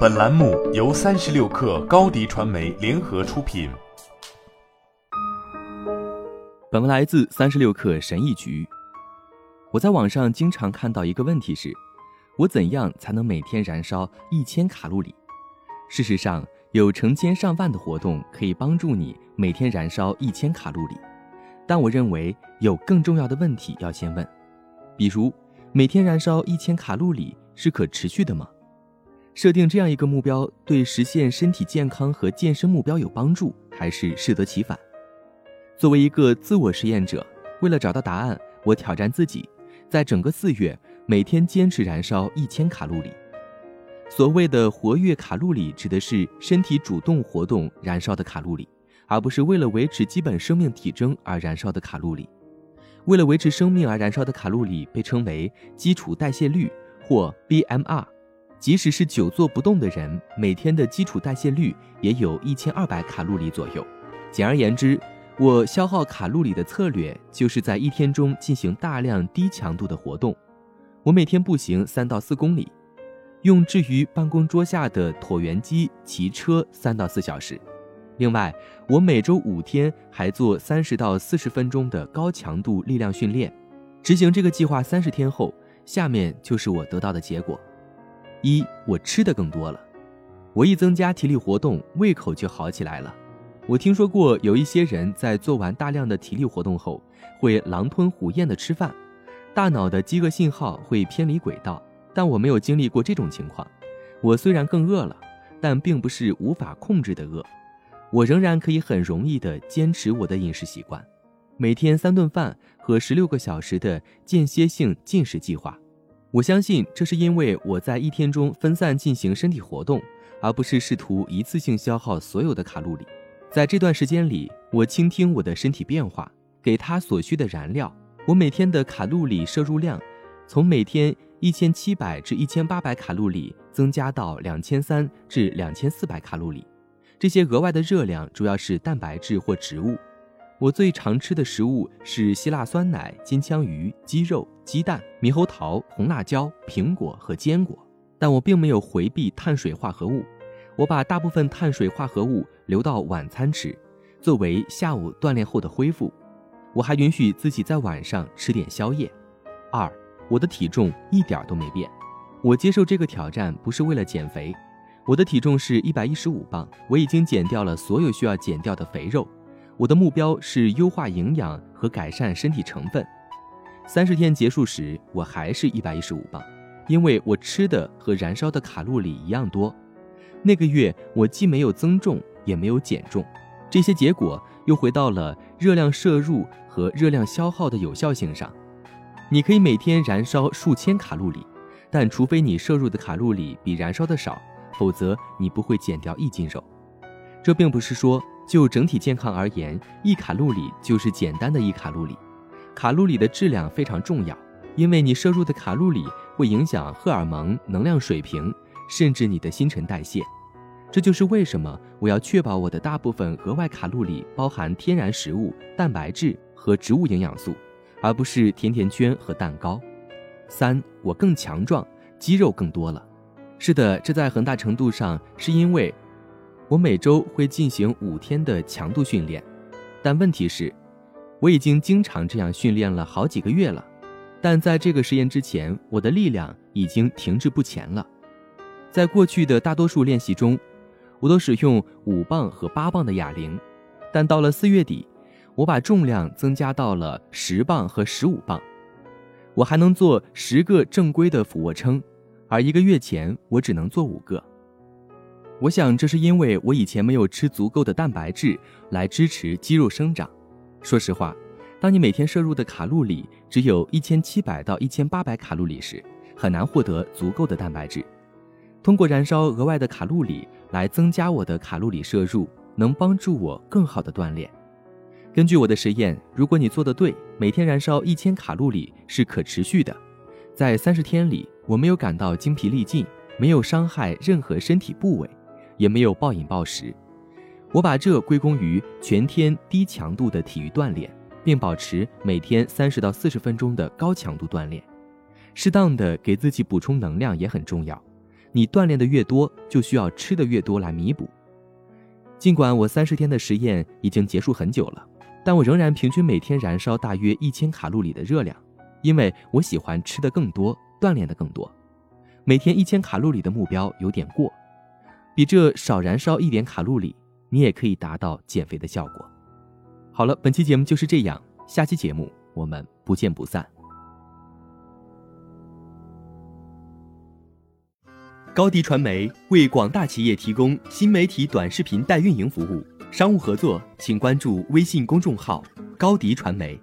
本栏目由三十六氪高低传媒联合出品。本文来自三十六氪神译局。我在网上经常看到一个问题是：我怎样才能每天燃烧一千卡路里？事实上，有成千上万的活动可以帮助你每天燃烧一千卡路里。但我认为有更重要的问题要先问，比如每天燃烧一千卡路里是可持续的吗？设定这样一个目标对实现身体健康和健身目标有帮助，还是适得其反？作为一个自我实验者，为了找到答案，我挑战自己，在整个四月每天坚持燃烧一千卡路里。所谓的活跃卡路里，指的是身体主动活动燃烧的卡路里。而不是为了维持基本生命体征而燃烧的卡路里，为了维持生命而燃烧的卡路里被称为基础代谢率或 BMR。即使是久坐不动的人，每天的基础代谢率也有一千二百卡路里左右。简而言之，我消耗卡路里的策略就是在一天中进行大量低强度的活动。我每天步行三到四公里，用置于办公桌下的椭圆机骑车三到四小时。另外，我每周五天还做三十到四十分钟的高强度力量训练。执行这个计划三十天后，下面就是我得到的结果：一，我吃的更多了。我一增加体力活动，胃口就好起来了。我听说过有一些人在做完大量的体力活动后，会狼吞虎咽的吃饭，大脑的饥饿信号会偏离轨道。但我没有经历过这种情况。我虽然更饿了，但并不是无法控制的饿。我仍然可以很容易地坚持我的饮食习惯，每天三顿饭和十六个小时的间歇性进食计划。我相信这是因为我在一天中分散进行身体活动，而不是试图一次性消耗所有的卡路里。在这段时间里，我倾听我的身体变化，给它所需的燃料。我每天的卡路里摄入量从每天一千七百至一千八百卡路里增加到两千三至两千四百卡路里。这些额外的热量主要是蛋白质或植物。我最常吃的食物是希腊酸奶、金枪鱼、鸡肉、鸡蛋、猕猴桃、红辣椒、苹果和坚果。但我并没有回避碳水化合物，我把大部分碳水化合物留到晚餐吃，作为下午锻炼后的恢复。我还允许自己在晚上吃点宵夜。二，我的体重一点都没变。我接受这个挑战不是为了减肥。我的体重是一百一十五磅，我已经减掉了所有需要减掉的肥肉。我的目标是优化营养和改善身体成分。三十天结束时，我还是一百一十五磅，因为我吃的和燃烧的卡路里一样多。那个月我既没有增重，也没有减重。这些结果又回到了热量摄入和热量消耗的有效性上。你可以每天燃烧数千卡路里，但除非你摄入的卡路里比燃烧的少。否则你不会减掉一斤肉。这并不是说就整体健康而言，一卡路里就是简单的一卡路里。卡路里的质量非常重要，因为你摄入的卡路里会影响荷尔蒙、能量水平，甚至你的新陈代谢。这就是为什么我要确保我的大部分额外卡路里包含天然食物、蛋白质和植物营养素，而不是甜甜圈和蛋糕。三，我更强壮，肌肉更多了。是的，这在很大程度上是因为我每周会进行五天的强度训练，但问题是，我已经经常这样训练了好几个月了。但在这个实验之前，我的力量已经停滞不前了。在过去的大多数练习中，我都使用五磅和八磅的哑铃，但到了四月底，我把重量增加到了十磅和十五磅，我还能做十个正规的俯卧撑。而一个月前，我只能做五个。我想，这是因为我以前没有吃足够的蛋白质来支持肌肉生长。说实话，当你每天摄入的卡路里只有一千七百到一千八百卡路里时，很难获得足够的蛋白质。通过燃烧额外的卡路里来增加我的卡路里摄入，能帮助我更好的锻炼。根据我的实验，如果你做的对，每天燃烧一千卡路里是可持续的，在三十天里。我没有感到精疲力尽，没有伤害任何身体部位，也没有暴饮暴食。我把这归功于全天低强度的体育锻炼，并保持每天三十到四十分钟的高强度锻炼。适当的给自己补充能量也很重要。你锻炼的越多，就需要吃的越多来弥补。尽管我三十天的实验已经结束很久了，但我仍然平均每天燃烧大约一千卡路里的热量，因为我喜欢吃的更多，锻炼的更多。每天一千卡路里的目标有点过，比这少燃烧一点卡路里，你也可以达到减肥的效果。好了，本期节目就是这样，下期节目我们不见不散。高迪传媒为广大企业提供新媒体短视频代运营服务，商务合作请关注微信公众号“高迪传媒”。